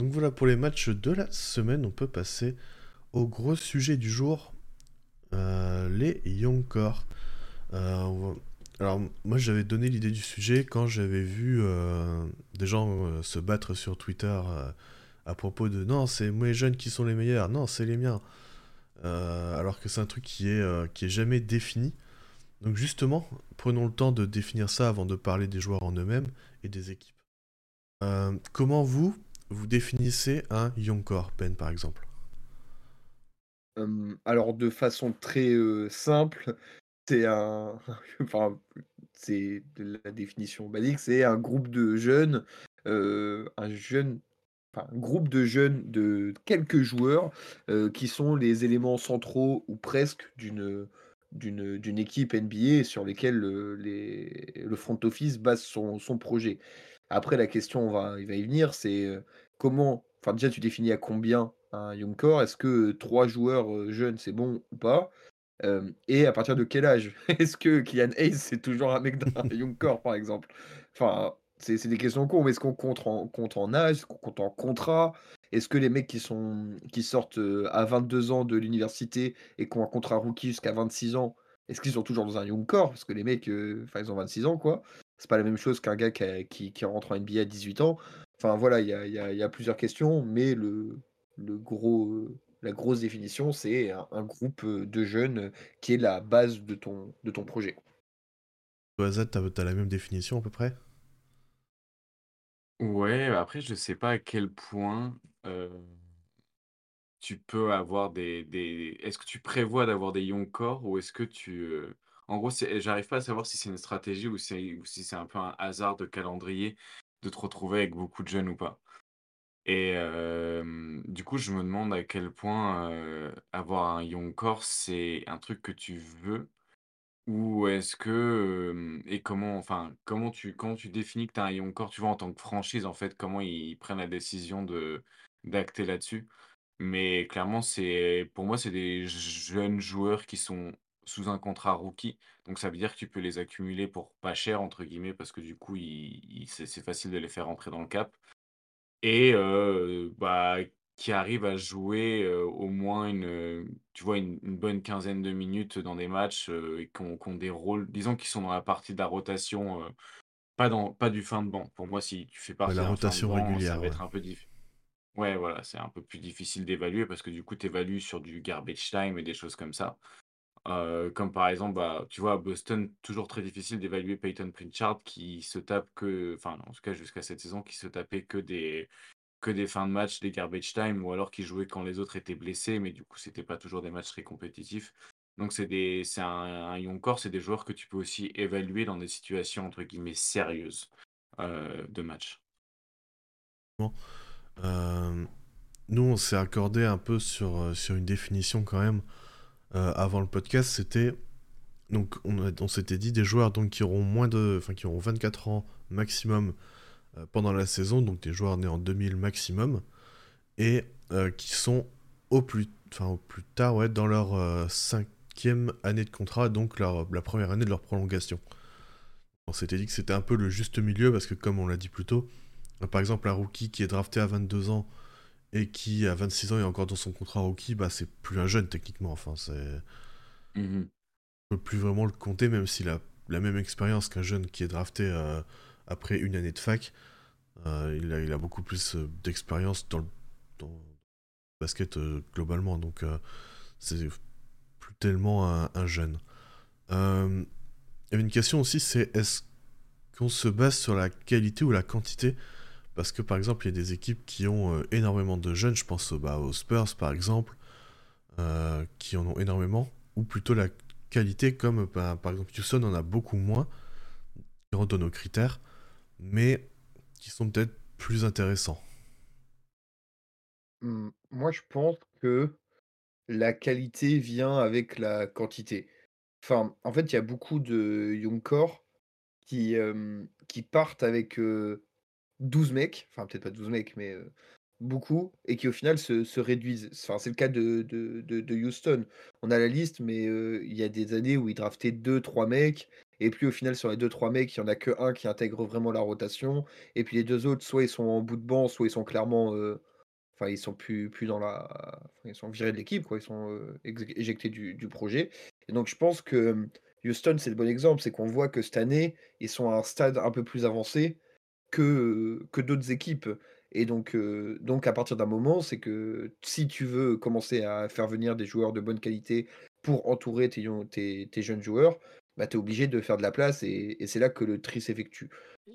donc voilà pour les matchs de la semaine. On peut passer au gros sujet du jour, les Young Core. alors moi j'avais donné l'idée du sujet quand j'avais vu des gens se battre sur Twitter à propos de non c'est moi les jeunes qui sont les meilleurs, non c'est les miens. alors que c'est un truc qui est, qui est jamais défini. Donc justement, prenons le temps de définir ça avant de parler des joueurs en eux-mêmes et des équipes. Euh, comment vous, vous définissez un young core, Ben par exemple Alors de façon très simple, c'est un... enfin, c'est la définition basique, c'est un groupe de jeunes, un jeune un groupe de jeunes de quelques joueurs qui sont les éléments centraux ou presque d'une d'une équipe NBA sur lesquelles le, front office base son, projet. Après, la question, on va, il va y venir, c'est comment, enfin déjà, tu définis à combien un young core? Est-ce que trois joueurs jeunes, c'est bon ou pas? Et à partir de quel âge? Est-ce que Kylian Hayes, c'est toujours un mec d'un young core, par exemple? Enfin, c'est des questions cons, mais est-ce qu'on compte en, compte en âge? Est-ce qu'on compte en contrat? Est-ce que les mecs qui, sont, qui sortent à 22 ans de l'université et qui ont un contrat rookie jusqu'à 26 ans, est-ce qu'ils sont toujours dans un young core? Parce que les mecs, enfin, ils ont 26 ans, quoi. C'est pas la même chose qu'un gars qui, qui, rentre en NBA à 18 ans. Enfin, voilà, il y a, y a, plusieurs questions, mais le, le gros, la grosse définition, c'est un, groupe de jeunes qui est la base de ton, de ton projet. Toi, Z, tu as la même définition à peu près? Ouais, après, je sais pas à quel point tu peux avoir des, des... Est-ce que tu prévois d'avoir des young core ou est-ce que tu... En gros, j'arrive pas à savoir si c'est une stratégie ou, si c'est un peu un hasard de calendrier de te retrouver avec beaucoup de jeunes ou pas. Et du coup, je me demande à quel point avoir un young core, c'est un truc que tu veux ou est-ce que, et comment enfin, comment tu comment tu définis que tu as un young core, tu vois, en tant que franchise, en fait, comment ils prennent la décision de d'acter là-dessus? Mais clairement, c'est pour moi, c'est des jeunes joueurs qui sont sous un contrat rookie, donc ça veut dire que tu peux les accumuler pour «pas cher» entre guillemets parce que du coup, c'est facile de les faire rentrer dans le cap et bah qui arrivent à jouer au moins une, tu vois, une, bonne quinzaine de minutes dans des matchs et qui ont, des rôles, disons qu'ils sont dans la partie de la rotation, pas, dans, pas du fin de banc. Pour moi, si tu fais partie de la rotation régulière, ça va être un peu difficile. Ouais, voilà, c'est un peu plus difficile d'évaluer parce que du coup, tu évalues sur du garbage time et des choses comme ça. Comme par exemple, bah, tu vois, à Boston, toujours très difficile d'évaluer Peyton Pritchard qui se tape que, enfin, en tout cas jusqu'à cette saison, qui se tapait que des, que des fins de match, des garbage time, ou alors qui jouaient quand les autres étaient blessés, mais du coup, c'était pas toujours des matchs très compétitifs. Donc, c'est un, un young core, c'est des joueurs que tu peux aussi évaluer dans des situations entre guillemets sérieuses de match. Nous, on s'est accordé un peu sur, sur une définition quand même avant le podcast. C'était donc on, s'était dit des joueurs donc qui auront moins de, enfin qui auront 24 ans maximum euh, pendant la saison, donc des joueurs nés en 2000 maximum, et euh, qui sont au plus, au plus tard ouais, dans leur euh, cinquième année de contrat, donc la première année de leur prolongation. On s'était dit que c'était un peu le juste milieu, parce que comme on l'a dit plus tôt, par exemple un rookie qui est drafté à 22 ans et qui à 26 ans est encore dans son contrat rookie, bah c'est plus un jeune techniquement, enfin c'est... On peut plus vraiment le compter, même s'il a la même expérience qu'un jeune qui est drafté après une année de fac. Euh, il, a, il, a, beaucoup plus euh, d'expérience dans, dans, le basket euh, globalement, donc c'est plus tellement un, jeune. il y avait une question aussi, c'est est-ce qu'on se base sur la qualité ou la quantité Parce que par exemple, il y a des équipes qui ont énormément de jeunes, je pense bah, aux Spurs par exemple, qui en ont énormément, ou plutôt la qualité, comme bah, par exemple Houston en a beaucoup moins, qui rentre nos critères mais qui sont peut-être plus intéressants. Mmh, moi, je pense que la qualité vient avec la quantité. Enfin, en fait, il y a beaucoup de young core qui, qui partent avec 12 mecs, enfin peut-être pas 12 mecs, mais beaucoup, et qui au final se, réduisent. Enfin, c'est le cas de, de, Houston. On a la liste, mais il y a des années où ils draftaient 2-3 mecs, et puis au final, sur les 2-3 mecs, il n'y en a que un qui intègre vraiment la rotation. Et puis les deux autres, soit ils sont en bout de banc, soit ils sont clairement enfin, ils sont plus plus dans la ils sont virés de l'équipe, quoi. Ils sont, éjectés du du projet et donc je pense que, Houston, c'est le bon exemple. C'est qu'on voit que cette année, ils sont à un stade un peu plus avancé que, que d'autres équipes et donc donc à partir d'un moment, c'est que si tu veux commencer à faire venir des joueurs de bonne qualité pour entourer tes tes tes jeunes joueurs, bah, tu es obligé de faire de la place et et c'est là que le tri s'effectue.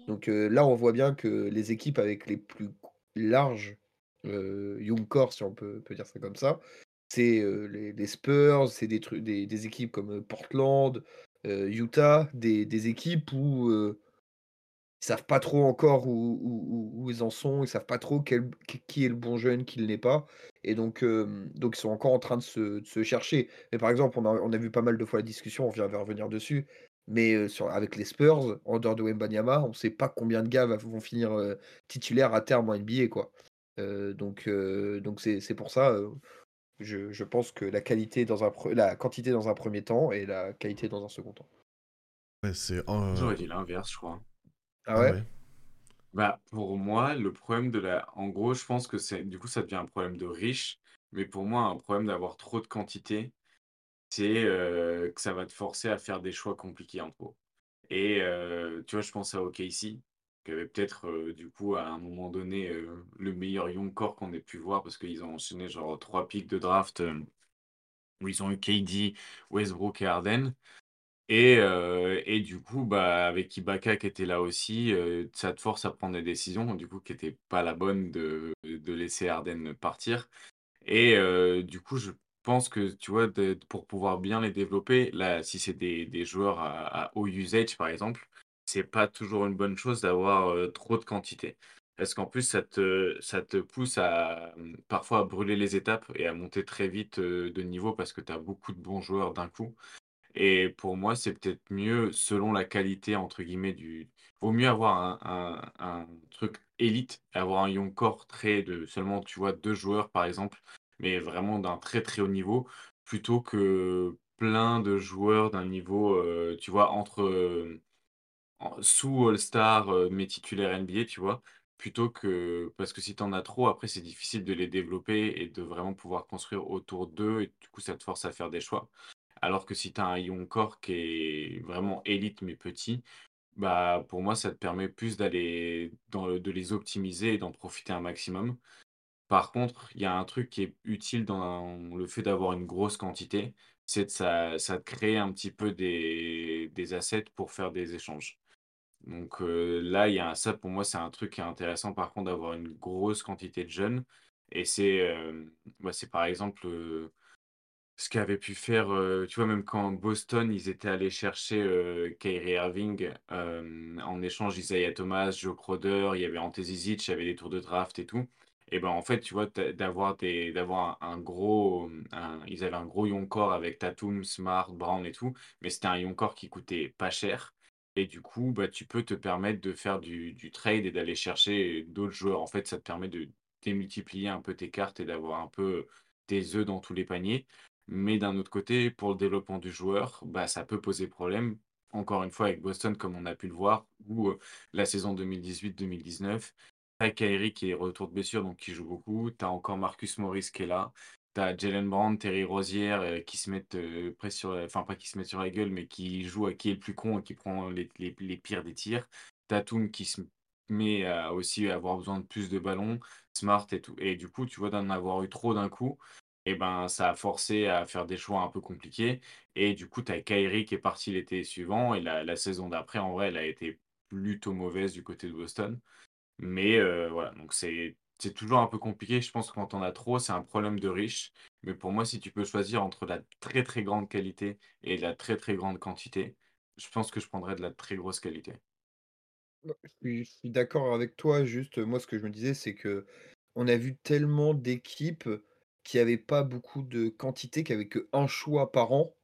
Donc heu, là, on voit bien que les équipes avec les plus larges, heu, young core, si on peut peut dire ça comme ça, c'est, les les Spurs, c'est des des des équipes comme, Portland, Utah, des des équipes où, ils savent pas trop encore où où où ils en sont, ils savent pas trop quel qui est le bon jeune, qui ne l'est pas et donc donc ils sont encore en train de se de se chercher. Mais par exemple, on a on a vu pas mal de fois la discussion, on vient de revenir dessus, mais sur avec les Spurs, en dehors de Wembanyama, on sait pas combien de gars vont finir, heu, titulaires à terme en NBA, quoi. Donc donc c'est c'est pour ça, je je pense que la qualité dans un la quantité dans un premier temps et la qualité dans un second temps. Ouais, c'est, J'aurais dit l'inverse, je crois. Ah Ah ouais? Bah, pour moi, le problème de la en gros, je pense que c'est du coup, ça devient un problème de riche, mais pour moi, un problème d'avoir trop de quantité, c'est, heu, que ça va te forcer à faire des choix compliqués en trop et heu, tu vois, je pense à OKC, qui avait peut-être, heu, du coup, à un moment donné, le meilleur young core qu'on ait pu voir parce qu'ils ont enchaîné genre 3 pics de draft, où ils ont eu KD, Westbrook et Harden et du coup, bah, avec Ibaka qui était là aussi, ça te force à prendre des décisions, du coup, qui étaient pas la bonne de laisser Harden partir et du coup, je pense que, tu vois, pour pouvoir bien les développer, là, si c'est des joueurs à haut usage, par exemple, c'est pas toujours une bonne chose d'avoir, trop de quantité. Parce qu'en plus, ça te pousse à, mmh, parfois à brûler les étapes et à monter très vite, de niveau parce que tu as beaucoup de bons joueurs d'un coup et pour moi, c'est peut-être mieux selon la qualité entre guillemets du vaut mieux avoir un truc élite, avoir un young core très de seulement, tu vois, 2 joueurs par exemple, mais vraiment d'un très, très haut niveau, plutôt que plein de joueurs d'un niveau, heu, tu vois, entre, en sous All-Star, heu, mais titulaire NBA, tu vois? Plutôt que parce que si tu en as trop, après c'est difficile de les développer et de vraiment pouvoir construire autour d'eux et du coup, ça te force à faire des choix. Alors que si tu as un young core qui est vraiment élite mais petit, bah, pour moi, ça te permet plus d'aller de les optimiser et d'en profiter un maximum. Par contre, il y a un truc qui est utile dans le fait d'avoir une grosse quantité, c'est de ça ça crée un petit peu des assets pour faire des échanges. Donc heu, là, y a ça pour moi, c'est un truc qui est intéressant par contre d'avoir une grosse quantité de jeunes et c'est, hem, bah, par exemple, heu ce qu'avait pu faire, tu vois, même quand Boston, ils étaient allés chercher, Kyrie Irving, en échange Isaiah Thomas, Joe Crowder, il y avait Ante Zizic, il y avait des tours de draft et tout. Et ben, en fait, tu vois, d'avoir un gros, mmh, ils avaient un gros young core avec Tatum, Smart, Brown et tout, mais c'était un young core qui coûtait pas cher. Et du coup, bah, tu peux te permettre de faire du du trade et d'aller chercher d'autres joueurs. En fait, ça te permet de démultiplier un peu tes cartes et d'avoir un peu tes œufs dans tous les paniers mais d'un autre côté, pour le développement du joueur, bah, ça peut poser problème. Encore une fois avec Boston, comme on a pu le voir, ou heu, la saison 2018-2019, tu as Kyrie qui est retour de blessure, donc qui joue beaucoup. Tu as encore Marcus Morris qui est là. Tu as Jaylen Brown, Terry Rozier, heu, qui se mettent, presque sur enfin pas qui se mettent sur la gueule, mais qui jouent à qui est le plus con et qui prend les pires des tirs. Tatum qui se met à aussi avoir besoin de plus de ballons, Smart et tout et du coup, tu vois, d'en avoir eu trop d'un coup, et ben, ça a forcé à faire des choix un peu compliqués et du coup, tu as Kyrie qui est parti l'été suivant et la saison d'après, en vrai, elle a été plutôt mauvaise du côté de Boston. Mais heu, voilà, donc c'est toujours un peu compliqué. Je pense que quand on a trop, c'est un problème de riche. Mais pour moi, si tu peux choisir entre la très, très grande qualité et la très, très grande quantité, je pense que je prendrais de la très grosse qualité. Bah, je suis je suis d'accord avec toi, juste, moi, ce que je me disais, c'est que on a vu tellement d'équipes qui avaient pas beaucoup de quantité, qui avaient qu'1 choix par an,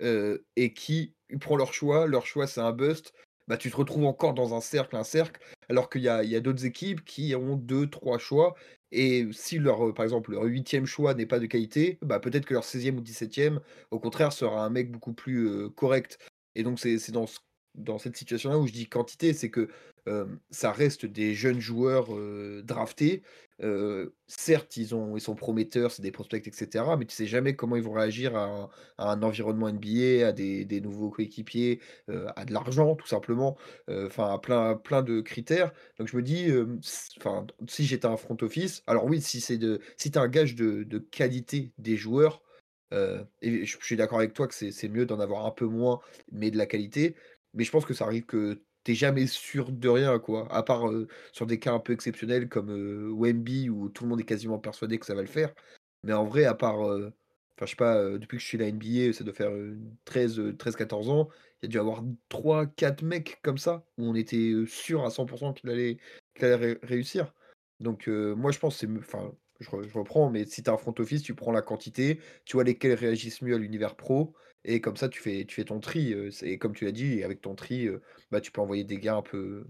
et qui prend leur choix, leur choix, c'est un bust, bah, tu te retrouves encore dans un cercle, un cercle, alors qu'il y a d'autres équipes qui ont deux trois choix et si leur, par exemple, leur huitième choix n'est pas de qualité, bah, peut-être que leur seizième ou dix-septième, au contraire, sera un mec beaucoup plus, correct et donc c'est dans ce dans cette situation-là où je dis quantité, c'est que ça reste des jeunes joueurs draftés. certes, ils, ont, ils sont prometteurs, c'est des prospects, etc. Mais tu sais jamais comment ils vont réagir à un, environnement NBA, à des, nouveaux coéquipiers, à de l'argent, tout simplement. Enfin, à plein, plein de critères. Donc je me dis, enfin, si j'étais un front office, alors oui, si c'est de, si tu un gage de, de qualité des joueurs, et je suis d'accord avec toi que c'est mieux d'en avoir un peu moins, mais de la qualité. Mais je pense que ça arrive que tu jamais sûr de rien, quoi. À part, sur des cas un peu exceptionnels comme, Wemby où tout le monde est quasiment persuadé que ça va le faire. Mais en vrai, à part, enfin, je sais pas, depuis que je suis à la NBA, ça doit faire, 13-14 ans, il y a dû avoir 3-4 mecs comme ça, où on était, sûr à 100 qu'il allait allait réussir. Donc, moi je pense c'est enfin je, reprends, mais si tu as un front office, tu prends la quantité, tu vois lesquels réagissent mieux à l'univers pro, et comme ça, tu fais, tu fais ton tri. Et comme tu l'as dit, avec ton tri, bah, tu peux envoyer des gars un peu,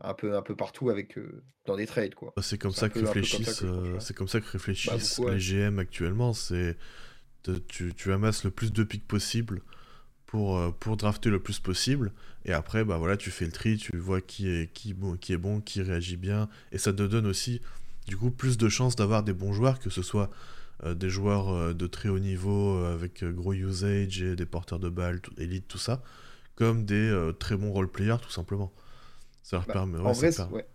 un peu, un peu partout avec, dans des trades. quoi. Bah, c'est comme, ça que réfléchissent, c'est comme ça que réfléchissent les GM actuellement. C'est tu, tu, amasses le plus de pics possible pour, pour drafter le plus possible. Et après, bah voilà, tu fais le tri, tu vois qui est, qui, bon, qui est bon, qui réagit bien. Et ça te donne aussi du coup plus de chances d'avoir des bons joueurs, que ce soit des joueurs euh, de très haut niveau euh, avec gros usage et des porteurs de balles, élite, tout ça, comme des très bons role-players tout simplement. Ça leur bah, permet. en vrai, ouais.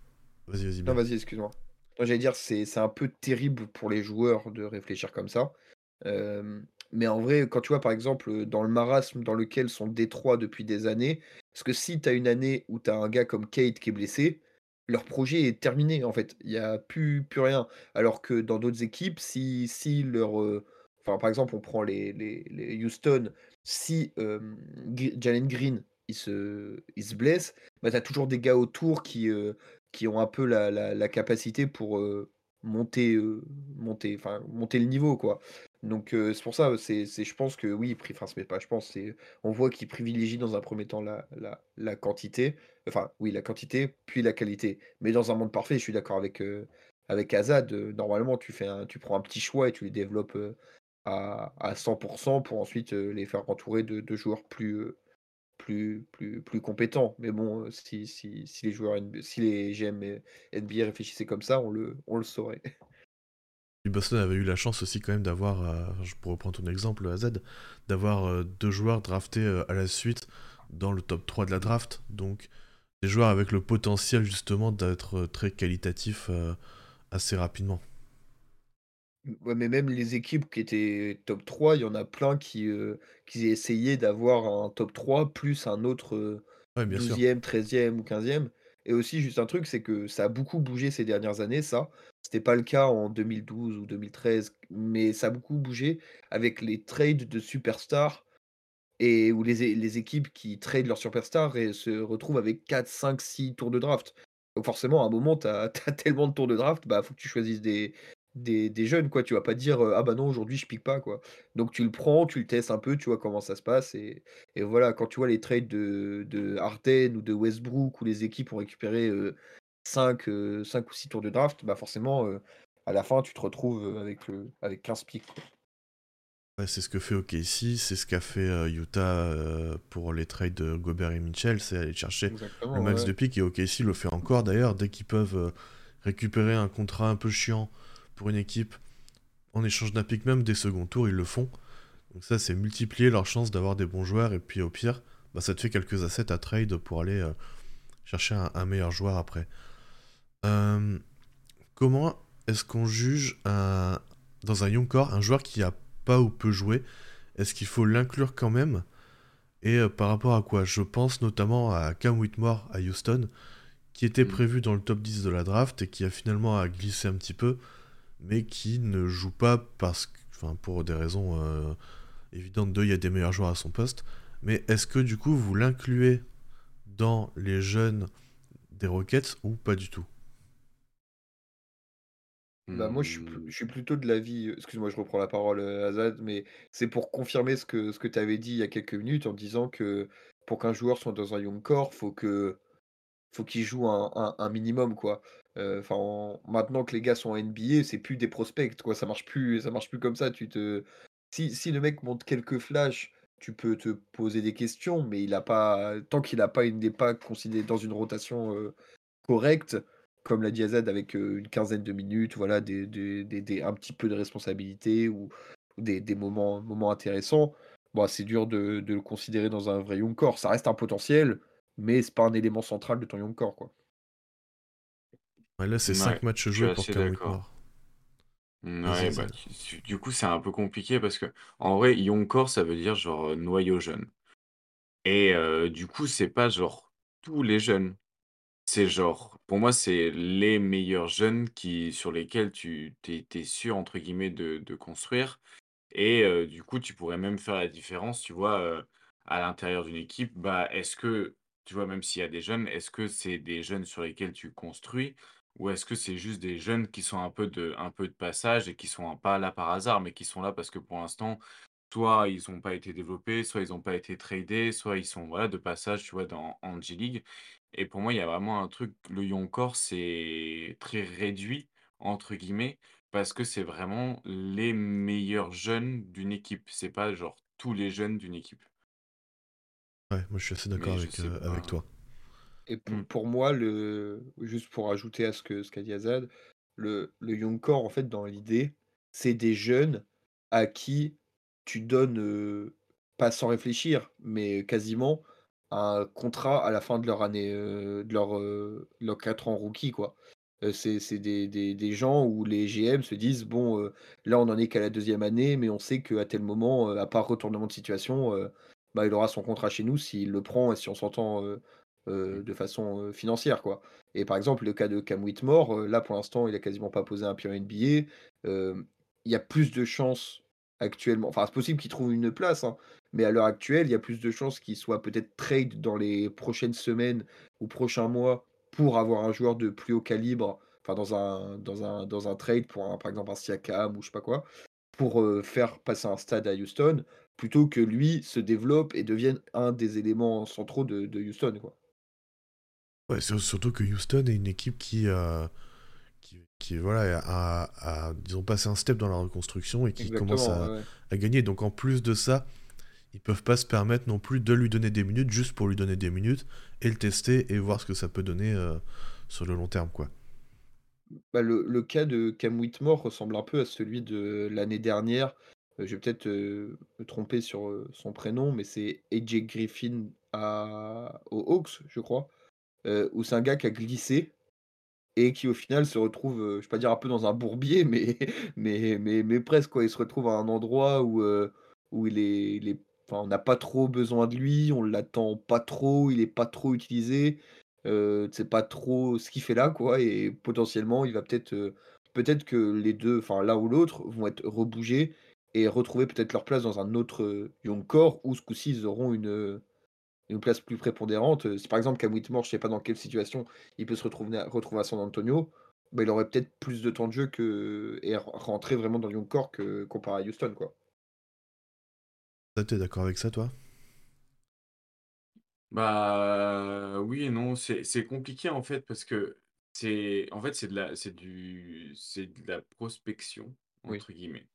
Vas-y, vas-y. Non, vas-y, excuse-moi. J'allais dire, c'est un peu terrible pour les joueurs de réfléchir comme ça. mais en vrai, quand tu vois, par exemple, dans le marasme dans lequel sont Détroit depuis des années, parce que si tu as une année où tu as un gars comme Kate qui est blessé, leur projet est terminé en fait. Il y a plus plus rien. Alors que dans d'autres équipes, si si leur, enfin, par exemple, on prend les les Houston, si, Jalen Green, il se il se blesse, bah, tu as toujours des gars autour qui, qui ont un peu la la capacité pour, monter, monter enfin, monter le niveau, quoi. Donc c'est pour ça, c'est je pense que oui, c'est pas je pense, c'est on voit qu'il privilégie dans un premier temps la la la quantité, enfin oui la quantité, puis la qualité. Mais dans un monde parfait, je suis d'accord avec, Azad, normalement tu fais un tu prends un petit choix et tu les développes, à à 100 pour ensuite, les faire entourer de joueurs plus, plus plus compétents. Mais bon, si si si les joueurs si les GM NBA réfléchissaient comme ça, on le on le saurait. Boston avait eu la chance aussi quand même d'avoir, euh, je pourrais prendre ton exemple AZ, d'avoir euh, deux joueurs draftés euh, à la suite dans le top 3 de la draft. Donc des joueurs avec le potentiel justement d'être très qualitatifs assez rapidement. Ouais, mais même les équipes qui étaient top 3, il y en a plein qui, qui essayaient d'avoir un top 3 plus un autre 12e, 13e ou 15e. Et aussi, juste un truc, c'est que ça a beaucoup bougé ces dernières années, ça. C'était pas le cas en 2012 ou 2013, mais ça a beaucoup bougé avec les trades de superstars et où les, les équipes qui tradent leurs superstars et se retrouvent avec 4, 5, 6 tours de draft. Donc forcément, à un moment, tu as, tellement de tours de draft, bah faut que tu choisisses des, des, jeunes, quoi. Tu vas pas dire ah bah non, aujourd'hui je pique pas, quoi. Donc tu le prends, tu le testes un peu, tu vois comment ça se passe. Et, voilà, quand tu vois les trades de, de ou de Westbrook où les équipes ont récupéré 5, 5 ou 6 tours de draft, bah forcément, à la fin, tu te retrouves avec, avec 15 pics. c'est ce que fait OKC, c'est ce qu'a fait Utah pour les trades de Gobert et Mitchell, c'est aller chercher le max de pics et OKC le fait encore d'ailleurs, dès qu'ils peuvent récupérer un contrat un peu chiant pour une équipe en échange d'un pick même des seconds tours, ils le font. Donc ça, c'est multiplier leur chance d'avoir des bons joueurs, et puis au pire, bah, ça te fait quelques assets à trade pour aller chercher un, meilleur joueur après. Euh, comment est-ce qu'on juge un, dans un young core un joueur qui a pas ou peu joué? Est-ce qu'il faut l'inclure quand même? Et euh, par rapport à quoi? Je pense notamment à Cam Whitmore à Houston, qui était mm. prévu dans le top 10 de la draft et qui a finalement glissé un petit peu mais qui ne joue pas parce que, enfin, pour des raisons euh, évidentes. De, il y a des meilleurs joueurs à son poste. Mais est-ce que du coup vous l'incluez dans les jeunes des Rockets ou pas du tout? Bah moi, je suis, plutôt de l'avis. Excuse-moi, je reprends la parole, euh, Azad, mais c'est pour confirmer ce que, ce que tu avais dit il y a quelques minutes en disant que pour qu'un joueur soit dans un young core, faut que faut qu'il joue un, un, minimum, quoi. Enfin, maintenant que les gars sont en NBA, c'est plus des prospects, quoi. Ça marche plus, ça marche plus comme ça. Tu te, si, si le mec monte quelques flashs tu peux te poser des questions, mais il a pas tant qu'il a pas il n'est pas considéré dans une rotation, correcte, comme l'a dit Azad avec, une quinzaine de minutes, voilà, des des des des un petit peu de responsabilité ou des des moments moments intéressants, bah, c'est dur de de le considérer dans un vrai young core. Ça reste un potentiel, mais c'est pas un élément central de ton young core, quoi. Ouais, là, c'est 5 Ouais, matchs joués pour Cam Ouais, bah, Azad. tu- tu- du coup, c'est un peu compliqué parce que, en vrai, young core, ça veut dire genre noyau jeune. Et euh, du coup, c'est pas genre tous les jeunes. C'est genre, pour moi, c'est les meilleurs jeunes sur lesquels tu t'es, t'es sûr, entre guillemets, de, de construire. Et du coup, tu pourrais même faire la différence, tu vois, à l'intérieur d'une équipe, bah, est-ce que, tu vois, même s'il y a des jeunes, est-ce que c'est des jeunes sur lesquels tu construis? Ou est-ce que c'est juste des jeunes qui sont un peu de un peu de passage et qui sont pas là par hasard, mais qui sont là parce que pour l'instant, soit ils ont pas été développés, soit ils ont pas été tradés, soit ils sont, voilà, de passage, tu vois, dans en G-League et pour moi, il y a vraiment un truc, le Young Core, c'est très «réduit» entre guillemets parce que c'est vraiment les meilleurs jeunes d'une équipe. C'est pas genre tous les jeunes d'une équipe. Ouais, moi je suis assez d'accord avec, euh, avec toi. Et pour Mmh. pour moi, le juste pour ajouter à ce que ce qu'a dit Azad, le le young core, en fait, dans l'idée, c'est des jeunes à qui tu donnes, pas sans réfléchir, mais quasiment un contrat à la fin de leur année, de leur, heu, leurs 4 ans rookie, quoi. C'est des des des gens où les GM se disent: «Bon, là, on en est qu'à la deuxième année, mais on sait qu'à tel moment, à part retournement de situation, bah, il aura son contrat chez nous s'il le prend et si on s'entend, Mmh. de façon, financière, quoi. Et par exemple, le cas de Cam Whitmore, là, pour l'instant, il a quasiment pas posé un pied en NBA. Il y a plus de chances actuellement enfin, c'est possible qu'il trouve une place, hein, mais à l'heure actuelle, il y a plus de chances qu'il soit peut-être trade dans les prochaines semaines ou prochains mois pour avoir un joueur de plus haut calibre, enfin, dans un dans un dans un trade pour par exemple, un Siakam ou je sais pas quoi, pour, heu, faire passer un stade à Houston, plutôt que lui se développe et devienne un des éléments centraux de Houston, quoi. Ouais, surtout que Houston est une équipe qui, euh, qui, qui, voilà, a, a, disons, passé un step dans la reconstruction et qui commence à, ouais, ouais. à gagner. Donc en plus de ça, ils peuvent pas se permettre non plus de lui donner des minutes juste pour lui donner des minutes et le tester et voir ce que ça peut donner euh, sur le long terme, quoi. Bah, le le cas de Cam Whitmore ressemble un peu à celui de l'année dernière. Heu, je vais peut-être, heu, me tromper sur, heu, son prénom, mais c'est AJ Griffin à aux Hawks, je crois, heu, où c'est un gars qui a glissé et qui au final se retrouve, heu, je vais pas dire un peu dans un bourbier, mais mais mais presque quoi. Il se retrouve à un endroit où, où il est on n'a pas trop besoin de lui, on l'attend pas trop, il est pas trop utilisé, tu sais pas trop ce qu'il fait là quoi et potentiellement il va peut-être, peut-être que les 2 enfin l'un ou l'autre vont être rebougés et retrouver peut-être leur place dans un autre, young core où ce coup-ci ils auront une, une place plus prépondérante, heu, si par exemple Cam Whitmore, je sais pas dans quelle situation il peut se retrouver à retrouver à San Antonio, bah, il aurait peut-être plus de temps de jeu que et re rentrer vraiment dans le young core que comparé à Houston, quoi. T'es d'accord avec ça, toi? Bah, oui et non, c'est c'est compliqué en fait parce que c'est en fait, c'est de la c'est du c'est de la «prospection» Oui, entre guillemets.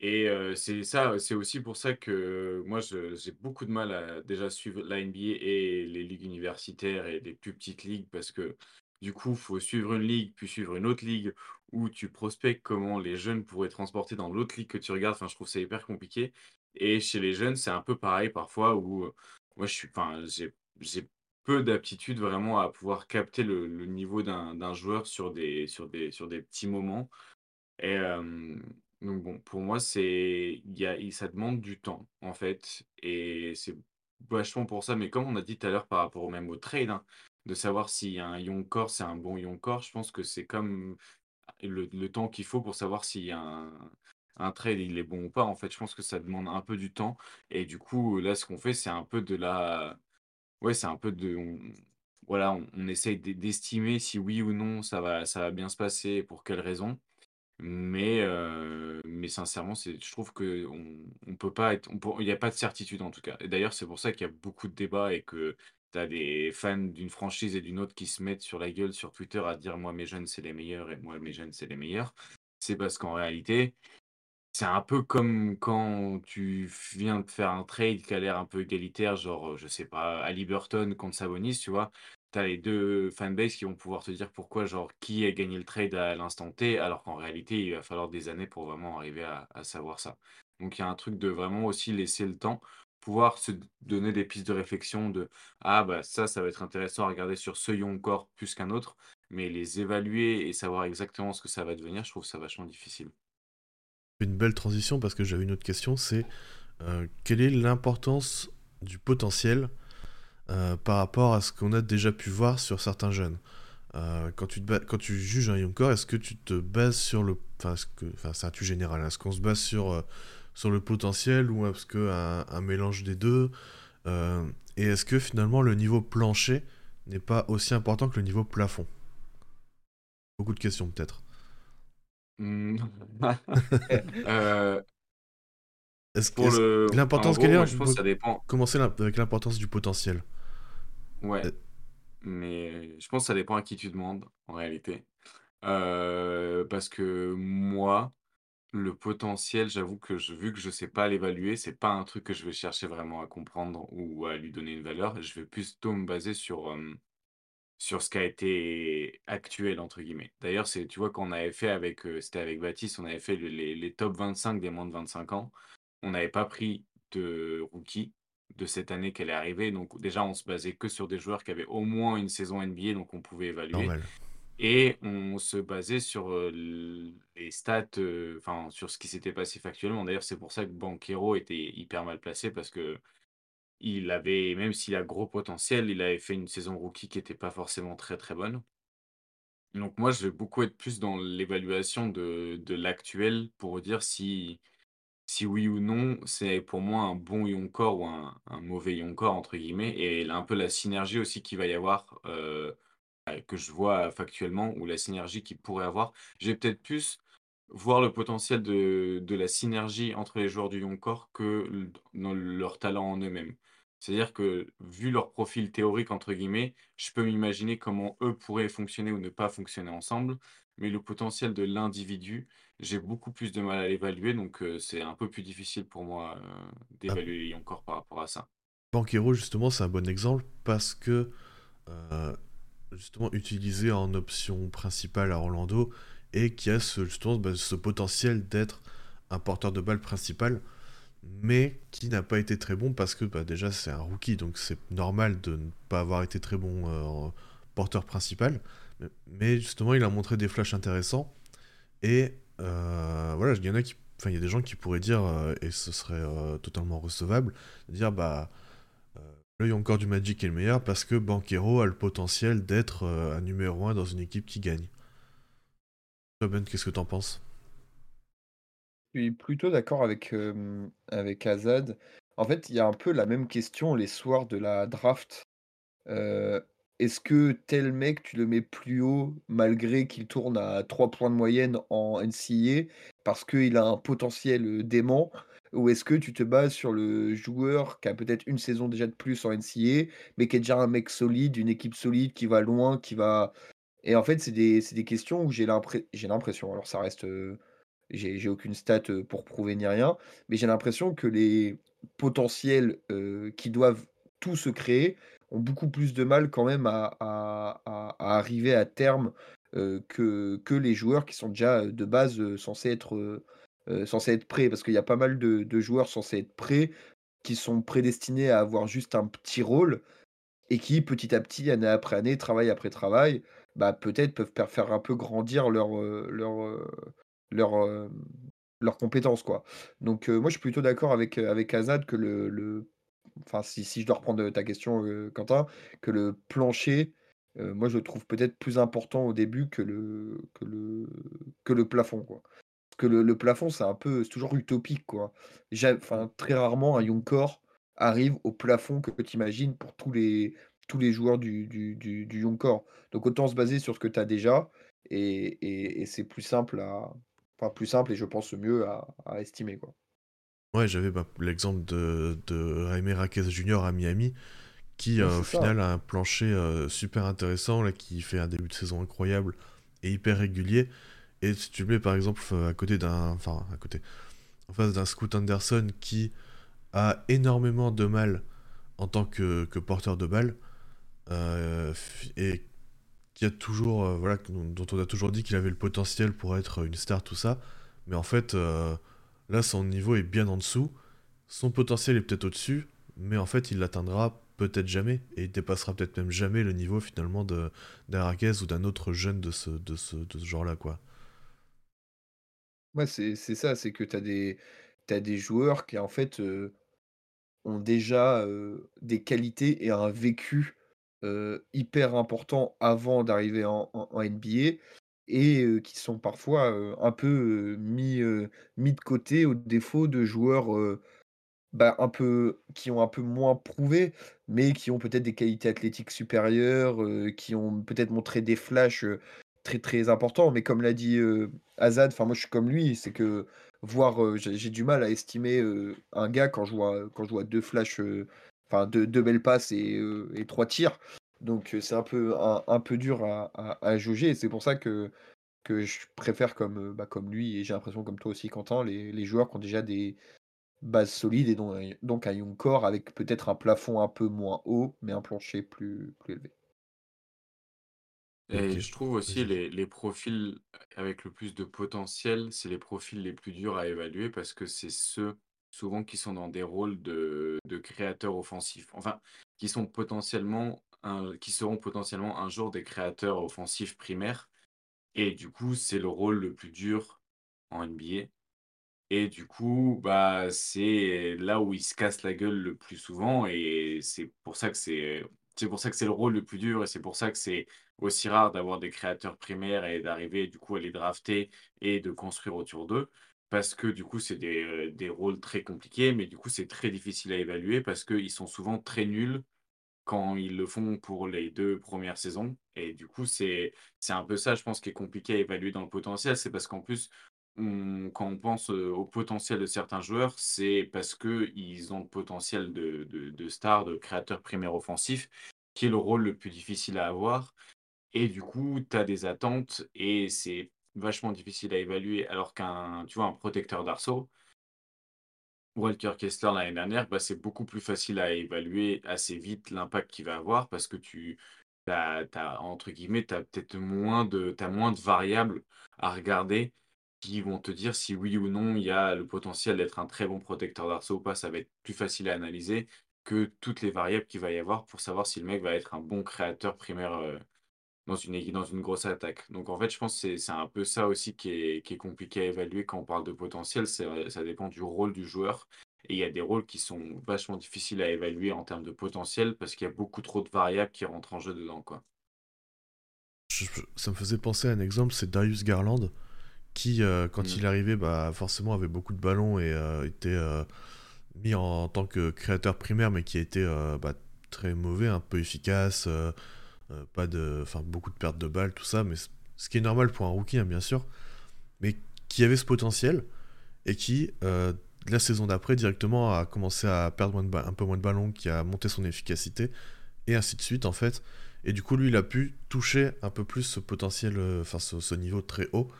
Et c'est ça, c'est aussi pour ça que moi j'ai beaucoup de mal à déjà suivre la NBA et les ligues universitaires et les plus petites ligues parce que du coup, faut suivre une ligue, puis suivre une autre ligue où tu prospectes comment les jeunes pourraient transporter dans l'autre ligue que tu regardes. Enfin, je trouve ça hyper compliqué et chez les jeunes, c'est un peu pareil parfois où, moi je suis enfin, j'ai peu d'aptitude vraiment à pouvoir capter le niveau d'un d'un joueur sur des sur des sur des petits moments et donc bon, pour moi, c'est y a ça demande du temps, en fait et c'est vachement pour ça mais comme on a dit tout à l'heure par rapport même au trade, hein, de savoir si un core, c'est un bon core, je pense que c'est comme le temps qu'il faut pour savoir si un un trade, il est bon ou pas, en fait. Je pense que ça demande un peu du temps et du coup, là, ce qu'on fait, c'est un peu de la ouais, c'est un peu de voilà, on essaye d'e d'estimer si oui ou non ça va ça va bien se passer et pour quelles raisons. Mais heu, mais sincèrement, je trouve qu'on on peut pas être il y a pas de certitude en tout cas. Et d'ailleurs, c'est pour ça qu'il y a beaucoup de débats et que tu as des fans d'une franchise et d'une autre qui se mettent sur la gueule sur Twitter à dire: «Moi, mes jeunes, c'est les meilleurs et moi, mes jeunes, c'est les meilleurs». C'est parce qu'en réalité c'est un peu comme quand tu viens de faire un trade qui a l'air un peu égalitaire, genre, je sais pas, Ali Burton contre Sabonis, tu vois? Tu as les 2 fanbases qui vont pouvoir te dire pourquoi, genre, qui a gagné le trade à l'instant T, alors qu'en réalité, il va falloir des années pour vraiment arriver à savoir ça. Donc il y a un truc de vraiment aussi laisser le temps, pouvoir se donner des pistes de réflexion de: «Ah bah ça, ça va être intéressant à regarder sur ce Young plus qu'un autre», mais les évaluer et savoir exactement ce que ça va devenir, je trouve ça vachement difficile. Une belle transition parce que j'avais une autre question, c'est euh, quelle est l'importance du potentiel euh, par rapport à ce qu'on a déjà pu voir sur certains jeunes euh, quand, tu quand tu juges un young core, est-ce que tu te bases sur le... Enfin, c'est un tu général, est-ce qu'on se base sur, sur le potentiel ou est-ce qu'un un mélange des deux Et est-ce que finalement le niveau plancher n'est pas aussi important que le niveau plafond? Beaucoup de questions peut-être. Mmh. Euh, est-ce que l'importance qu'elle est, je pense ça dépend. Commencer avec l'importance du potentiel? Ouais, euh mais je pense que ça dépend à qui tu demandes en réalité. Euh, parce que moi, le potentiel, j'avoue que je vu que je sais pas l'évaluer, c'est pas un truc que je vais chercher vraiment à comprendre ou à lui donner une valeur. Je vais plutôt me baser sur, sur ce qui a été «actuel» entre guillemets. D'ailleurs, c'est tu vois, quand on avait fait avec, c'était avec Baptiste, on avait fait les les top 25 des moins de 25 ans. On n'avait pas pris de rookie de cette année qu'elle est arrivée, donc déjà, on se basait que sur des joueurs qui avaient au moins une saison NBA, donc on pouvait évaluer et on se basait sur, les stats, enfin, sur ce qui s'était passé factuellement. D'ailleurs, c'est pour ça que Banquero était hyper mal placé parce que il avait même s'il a gros potentiel, il avait fait une saison rookie qui était pas forcément très, très bonne. Donc moi, je vais beaucoup être plus dans l'évaluation de de l'actuel pour dire si si oui ou non, c'est pour moi un bon young core ou un «mauvais young core» entre guillemets et un peu la synergie aussi qu'il va y avoir, euh, que je vois factuellement ou la synergie qu'il pourrait avoir. J'ai peut-être plus voir le potentiel de de la synergie entre les joueurs du young core que dans leur talent en eux-mêmes. C'est-à-dire que, vu leur «profil théorique» entre guillemets, je peux m'imaginer comment eux pourraient fonctionner ou ne pas fonctionner ensemble, mais le potentiel de l'individu, j'ai beaucoup plus de mal à l'évaluer, donc c'est un peu plus difficile pour moi, euh, d'évaluer encore par rapport à ça. Banquero, justement, c'est un bon exemple parce que, euh, justement, utilisé en option principale à Orlando et qui a ce, justement, bah, ce potentiel d'être un porteur de balle principal mais qui n'a pas été très bon parce que bah, déjà c'est un rookie, donc c'est normal de ne pas avoir été très bon porteur principal. Mais justement, il a montré des flashs intéressants. Et voilà, il y en a qui. Enfin, il y a des gens qui pourraient dire, euh, et ce serait totalement recevable, dire bah. L'œil encore du Magic est le meilleur parce que Banquero a le potentiel d'être un numéro 1 dans une équipe qui gagne. Ben, qu'est-ce que t'en penses? Je suis plutôt d'accord avec, avec Azad. En fait, il y a un peu la même question les soirs de la draft. Est-ce que tel mec, tu le mets plus haut malgré qu'il tourne à 3 points de moyenne en NCAA parce qu'il a un potentiel, dément? Ou est-ce que tu te bases sur le joueur qui a peut-être une saison déjà de plus en NCAA, mais qui est déjà un mec solide, une équipe solide, qui va loin, qui va et en fait, c'est des questions où j'ai l'impression, alors ça reste, j'ai aucune stat pour prouver ni rien, mais j'ai l'impression que les potentiels qui doivent tout se créer ont beaucoup plus de mal quand même à, arriver à terme que, les joueurs qui sont déjà de base censés être, prêts. Parce qu'il y a pas mal de, joueurs censés être prêts qui sont prédestinés à avoir juste un petit rôle et qui petit à petit, année après année, travail après travail, bah, peut-être peuvent faire un peu grandir leur, leur, leurs, compétences, quoi. Donc, moi, je suis plutôt d'accord avec, Azad que le enfin, si je dois reprendre, ta question, Quentin, que le plancher, moi, je le trouve peut-être plus important au début que le que le que le plafond, quoi. Parce que le plafond, c'est un peu c'est toujours utopique, quoi. enfin, très rarement un young core arrive au plafond que tu imagines pour tous les tous les joueurs du du du. Donc autant se baser sur ce que tu as déjà et et c'est plus simple à Enfin, plus simple et je pense mieux à, estimer, quoi. Ouais, j'avais bah, l'exemple de, de Jaime Raquez Jr. à Miami, qui euh, au final a un plancher euh, super intéressant, là, qui fait un début de saison incroyable et hyper régulier. Et si tu le mets par exemple euh, à côté d'un. Enfin, à côté. en face d'un Scoot Anderson qui a énormément de mal en tant que, porteur de balle euh, et qui a toujours, euh, voilà, dont on a toujours dit qu'il avait le potentiel pour être une star, tout ça. Mais en fait, euh, là, son niveau est bien en dessous. Son potentiel est peut-être au-dessus, mais en fait, il l'atteindra peut-être jamais et il dépassera peut-être même jamais le niveau finalement de d'Araquez ou d'un autre jeune de ce, genre-là, quoi. Ouais, c'est ça, c'est que tu as des, joueurs qui, en fait, ont déjà, des qualités et un vécu, hyper important avant d'arriver en NBA et qui sont parfois, un peu, mis, de côté au défaut de joueurs, bah, qui ont un peu moins prouvé, mais qui ont peut-être des qualités athlétiques supérieures, qui ont peut-être montré des flashs, très, très importants. Mais comme l'a dit, Azad, moi je suis comme lui, c'est que voir, j'ai du mal à estimer, un gars quand je vois quand je vois 2 flashs, enfin 2 2 belles passes et 3 tirs. Donc c'est un peu un un peu dur à à à jauger et c'est pour ça que que je préfère comme, bah, comme lui et j'ai l'impression comme toi aussi Quentin, les les joueurs qui ont déjà des base solide et donc un donc un young core avec peut-être un plafond un peu moins haut, mais un plancher plus plus élevé. Et je trouve aussi les les profils avec le plus de potentiel, c'est les profils les plus durs à évaluer parce que c'est ceux, souvent, qui sont dans des rôles de de créateurs offensifs. Enfin, qui sont potentiellement qui seront potentiellement un jour des créateurs offensifs primaires et du coup, c'est le rôle le plus dur en NBA. Et du coup, bah, c'est là où il se casse la gueule le plus souvent et c'est pour ça que c'est c'est pour ça que c'est le rôle le plus dur et c'est pour ça que c'est aussi rare d'avoir des créateurs primaires et d'arriver du coup à les drafter et de construire autour d'eux. Parce que du coup, c'est des, heu, des rôles très compliqués, mais du coup, c'est très difficile à évaluer parce qu'ils sont souvent très nuls quand ils le font pour les 2 premières saisons. Et du coup, c'est un peu ça, je pense, qui est compliqué à évaluer dans le potentiel. C'est parce qu'en plus, quand on pense, heu, au potentiel de certains joueurs, c'est parce qu'ils ont le potentiel de de de stars, de créateurs primaires offensifs, qui est le rôle le plus difficile à avoir. Et du coup, tu as des attentes et c'est vachement difficile à évaluer. Alors qu'un tu vois, un protecteur d'arceau Walker Kessler l'année dernière, bah, c'est beaucoup plus facile à évaluer assez vite l'impact qu'il va avoir parce que tu as, entre guillemets, peut-être moins de, moins de variables à regarder qui vont te dire si oui ou non il y a le potentiel d'être un très bon protecteur d'arceau ou pas. Ça va être plus facile à analyser que toutes les variables qu'il va y avoir pour savoir si le mec va être un bon créateur primaire euh, dans une dans une grosse attaque. Donc en fait, je pense que c'est c'est un peu ça aussi qui est qui est compliqué à évaluer quand on parle de potentiel, c'est, heu, ça dépend du rôle du joueur et il y a des rôles qui sont vachement difficiles à évaluer en termes de potentiel parce qu'il y a beaucoup trop de variables qui rentrent en jeu dedans, quoi. Ça me faisait penser à un exemple, c'est Darius Garland, qui, euh, quand Mmh. il arrivait, bah, forcément avait beaucoup de ballons et euh, était euh, mis en, tant que créateur primaire, mais qui a été euh, bah, très mauvais, un peu efficace, euh, pas de, enfin, beaucoup de pertes de balles, tout ça, mais ce qui est normal pour un rookie, hein, bien sûr, mais qui avait ce potentiel et qui, euh, la saison d'après, directement a commencé à perdre un peu moins de ballons, qui a monté son efficacité, et ainsi de suite, en fait. Et du coup, lui, il a pu toucher un peu plus ce potentiel, euh, enfin, ce, niveau très haut.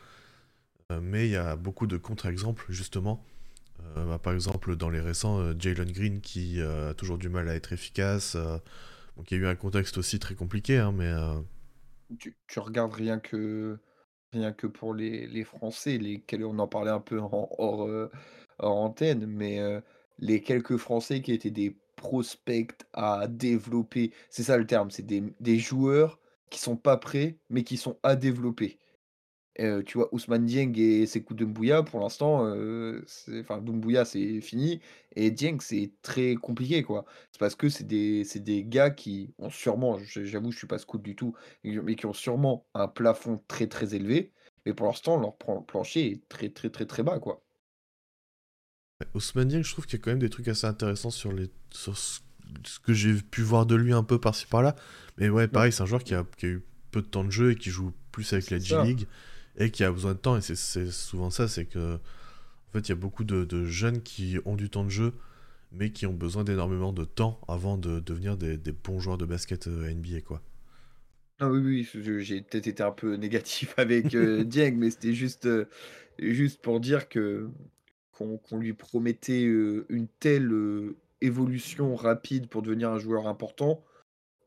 Mais il y a beaucoup de contre-exemples, justement. Bah, par exemple, dans les récents, Jalen Green, qui a toujours du mal à être efficace. Euh, donc, il y a eu un contexte aussi très compliqué, hein, mais... euh, Tu regardes rien que rien que pour les les Français, lesquels on en parlait un peu en hors, heu, hors antenne, mais heu, les quelques Français qui étaient des prospects à développer, c'est ça le terme, c'est des des joueurs qui sont pas prêts, mais qui sont à développer. Heu, tu vois, Ousmane Dieng et Sékou Doumbouya pour l'instant, c'est enfin Doumbouya c'est fini et Dieng c'est très compliqué quoi. C'est parce que c'est des des gars qui ont sûrement, j'avoue je suis pas scout du tout, mais qui ont sûrement un plafond très, très élevé, mais pour l'instant leur plan plancher est très, très, très, très bas quoi. Ousmane Dieng, je trouve qu'il y a quand même des trucs assez intéressants sur, les, sur ce, que j'ai pu voir de lui un peu par-ci par-là. Mais ouais, Bah, pareil, c'est un joueur qui a, qui a eu peu de temps de jeu et qui joue plus avec la. G-League et qui a besoin de temps. Et c'est- souvent ça, c'est que en fait, il y a beaucoup de, de jeunes qui ont du temps de jeu, mais qui ont besoin d'énormément de temps avant de devenir des, des bons joueurs de basket euh, NBA, quoi. Ah oui, oui, j'ai peut-être été un peu négatif avec, Dieng, mais c'était juste, heu, juste pour dire que qu'on lui promettait une telle évolution rapide pour devenir un joueur important,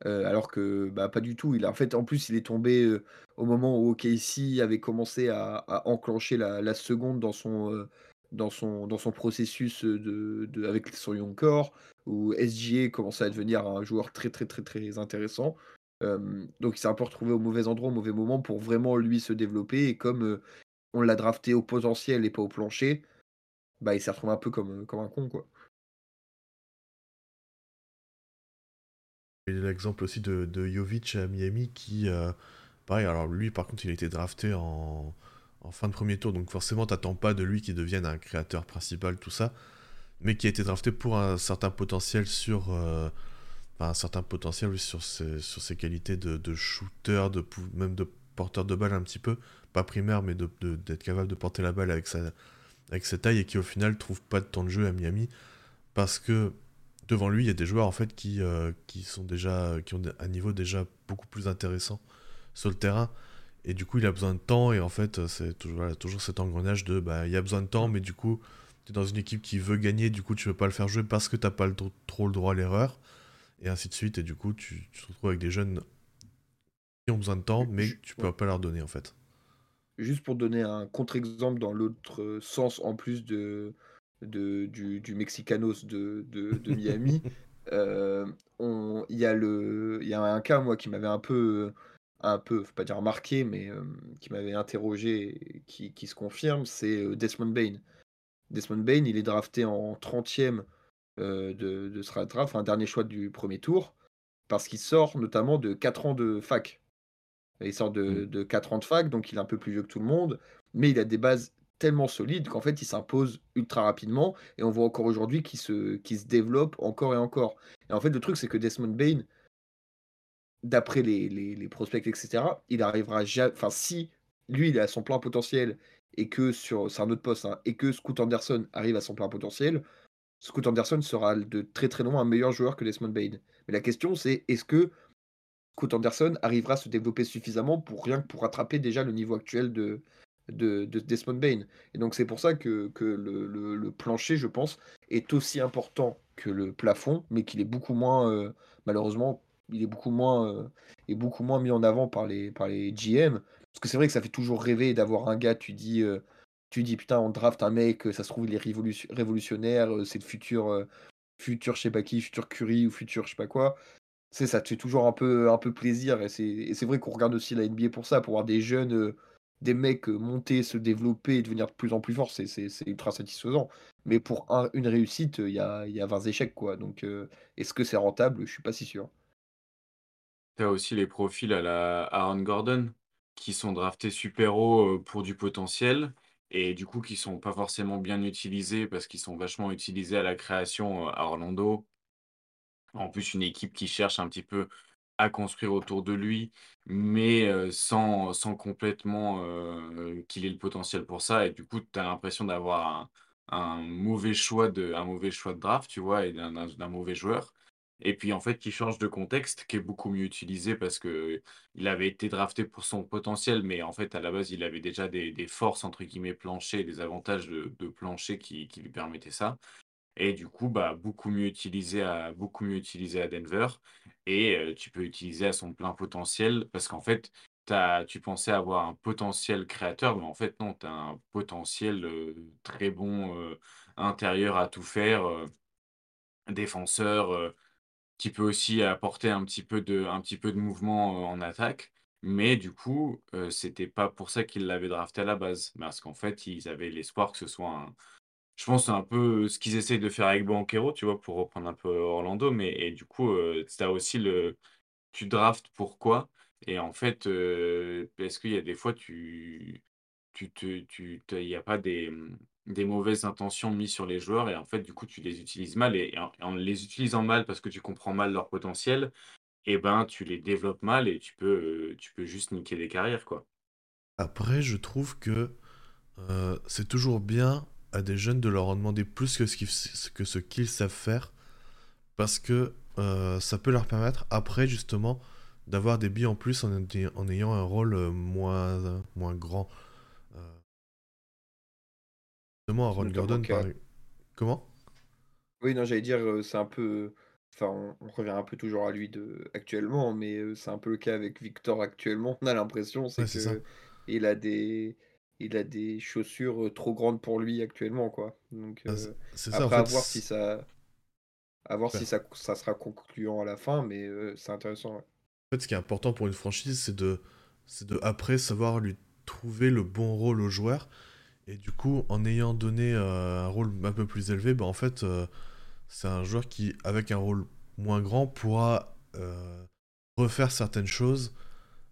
alors que bah, pas du tout. Il a, en fait, en plus, il est tombé au moment où OKC avait commencé à, enclencher la, seconde dans son, dans son, dans son processus de, avec son young core, où SGA commençait à devenir un joueur très très très très intéressant. donc il s'est un peu retrouvé au mauvais endroit, au mauvais moment pour vraiment lui se développer. Et comme on l'a drafté au potentiel et pas au plancher, bah il s'est retrouvé un peu comme, comme un con quoi. Et l'exemple aussi de, Jovic à Miami qui, euh, pareil, alors lui par contre il a été drafté en, fin de premier tour, donc forcément t'attends pas de lui qu'il devienne un créateur principal, tout ça, mais qui a été drafté pour un certain potentiel sur, euh, un certain potentiel sur ses, qualités de, shooter, de, même de porteur de balle un petit peu, pas primaire, mais d'être capable de porter la balle avec avec sa taille et qui au final trouve pas de temps de jeu à Miami parce que devant lui, il y a des joueurs en fait qui, euh, qui sont déjà qui ont un niveau déjà beaucoup plus intéressant sur le terrain. Et du coup, il a besoin de temps. Et en fait, c'est toujours, toujours cet engrenage de bah il y a besoin de temps mais du coup, tu es dans une équipe qui veut gagner, du coup, tu veux pas le faire jouer parce que t'as pas le, trop le droit à l'erreur. Et ainsi de suite. Et du coup, tu, te retrouves avec des jeunes qui ont besoin de temps mais tu peux pas leur donner en fait. Juste pour donner un contre-exemple dans l'autre sens en plus de de, du, du Mexicanos de, de, Miami. Euh, il y, a le, y a un cas, moi, qui m'avait un peu, un peu, faut pas dire marqué, mais euh, qui m'avait interrogé, qui, qui se confirme, c'est euh, Desmond Bain. Desmond Bain, il est drafté en 30e de, de ce draft, un dernier choix du premier tour, parce qu'il sort notamment de 4 ans de fac. Il sort de, mmh. de 4 ans de fac, donc il est un peu plus vieux que tout le monde, mais il a des bases tellement solide qu'en fait, il s'impose ultra rapidement. Et on voit encore aujourd'hui qu'il se, se développe encore et encore. Et en fait, le truc, c'est que Desmond Bain, d'après les, les, prospects, etc., il arrivera jamais. Enfin, si lui, il est à son plein potentiel et que sur. C'est un autre poste, hein, et que Scoot Anderson arrive à son plein potentiel, Scoot Anderson sera de très très loin un meilleur joueur que Desmond Bain. Mais la question, c'est est-ce que Scoot Anderson arrivera à se développer suffisamment pour rien que pour rattraper déjà le niveau actuel de, de, Desmond Bain. Et donc c'est pour ça que, le, plancher, je pense, est aussi important que le plafond, mais qu'il est beaucoup moins, euh, malheureusement, il est beaucoup moins, euh, est beaucoup moins mis en avant par les, par les GM. Parce que c'est vrai que ça fait toujours rêver d'avoir un gars, tu dis, euh, tu dis putain, on draft un mec, ça se trouve, il est révolutionnaire, c'est le futur, futur je sais pas qui, futur Curry ou futur je sais pas quoi. C'est ça te fait toujours un peu, un peu plaisir. Et c'est vrai qu'on regarde aussi la NBA pour ça, pour voir des jeunes des mecs monter, se développer et devenir de plus en plus forts, c'est ultra satisfaisant. Mais pour une réussite, il y a, y a 20 échecs, quoi. Donc, est-ce que c'est rentable? Je suis pas si sûr. Tu as aussi les profils à la Aaron Gordon qui sont draftés super haut pour du potentiel et du coup qui sont pas forcément bien utilisés parce qu'ils sont vachement utilisés à la création à Orlando. En plus, une équipe qui cherche un petit peu à construire autour de lui, mais sans, sans complètement qu'il ait le potentiel pour ça. Et du coup, tu as l'impression d'avoir un, mauvais choix de, un mauvais choix de draft, tu vois, et d'un mauvais joueur. Et puis en fait, qui change de contexte, qui est beaucoup mieux utilisé parce que il avait été drafté pour son potentiel, mais en fait, à la base, il avait déjà des, forces, entre guillemets, plancher, des avantages de, de plancher qui, qui lui permettaient ça. Et du coup, bah, beaucoup mieux utilisé à, beaucoup mieux utilisé à Denver. Et tu peux utiliser à son plein potentiel parce qu'en fait, tu pensais avoir un potentiel créateur, mais en fait, non, tu as un potentiel très bon intérieur à tout faire, défenseur, qui peut aussi apporter un petit peu de, un petit peu de mouvement en attaque. Mais du coup, c'était pas pour ça qu'ils l'avaient drafté à la base. Parce qu'en fait, ils avaient l'espoir que ce soit un, je pense c'est un peu ce qu'ils essayent de faire avec Banquero, tu vois, pour reprendre un peu Orlando, mais et du coup, euh, tu as aussi le tu draftes pourquoi? Et en fait, euh, est-ce qu'il y a des fois tu tu te tu il y a pas des, des mauvaises intentions mises sur les joueurs et en fait, du coup, tu les utilises mal et en les utilisant mal parce que tu comprends mal leur potentiel et ben, tu les développes mal et tu peux, tu peux juste niquer des carrières, quoi. Après, je trouve que, c'est toujours bien à des jeunes de leur en demander plus que ce qu'ils, que ce qu'ils savent faire, parce que euh, ça peut leur permettre après justement d'avoir des billes en plus en, en ayant un rôle euh, moins, moins grand. Euh, Justement, Aaron Gordon, par... Comment? Oui, non, j'allais dire, c'est un peu enfin, on on revient un peu toujours à lui de actuellement, mais c'est un peu le cas avec Victor actuellement. On a l'impression, c'est que il a des il a des chaussures, heu, trop grandes pour lui actuellement, quoi. Donc Ah, c'est heu, c'est ça, en après à fait. voir si ça à voir si ça ça sera concluant à la fin, mais heu, c'est intéressant, ouais. En fait, ce qui est important pour une franchise, c'est de, c'est de après savoir lui trouver le bon rôle au joueur. Et du coup, en ayant donné euh, un rôle un peu plus élevé, bah, en fait, euh, c'est un joueur qui, avec un rôle moins grand, pourra euh, refaire certaines choses,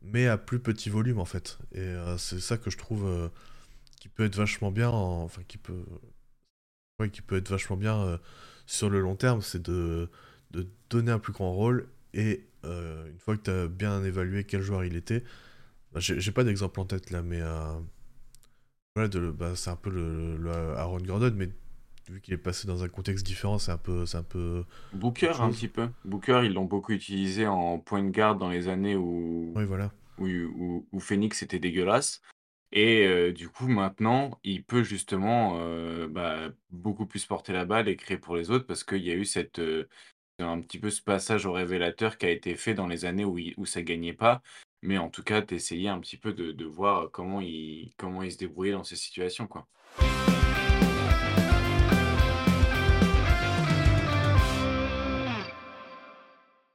mais à plus petit volume, en fait. Et euh, c'est ça que je trouve euh, qui peut être vachement bien, en- enfin, qui peut, ouais, qui peut être vachement bien euh, sur le long terme, c'est de, de donner un plus grand rôle. Et une fois que tu as bien évalué quel joueur il était, bah, j'ai pas d'exemple en tête là, mais voilà, bah, c'est un peu le, le Aaron Gordon, mais vu qu'il est passé dans un contexte différent, c'est un peu, c'est un peu Booker, un petit peu. Booker, ils l'ont beaucoup utilisé en point de garde dans les années où, Oui, voilà. où, où, où Phoenix était dégueulasse. Et euh, du coup, maintenant, il peut justement euh, bah, beaucoup plus porter la balle et créer pour les autres parce qu'il y a eu cette, euh, un petit peu ce passage au révélateur qui a été fait dans les années où, il- où ça gagnait pas. Mais en tout cas, d'essayer un petit peu de, de voir comment il, comment il se débrouillait dans ces situations, quoi.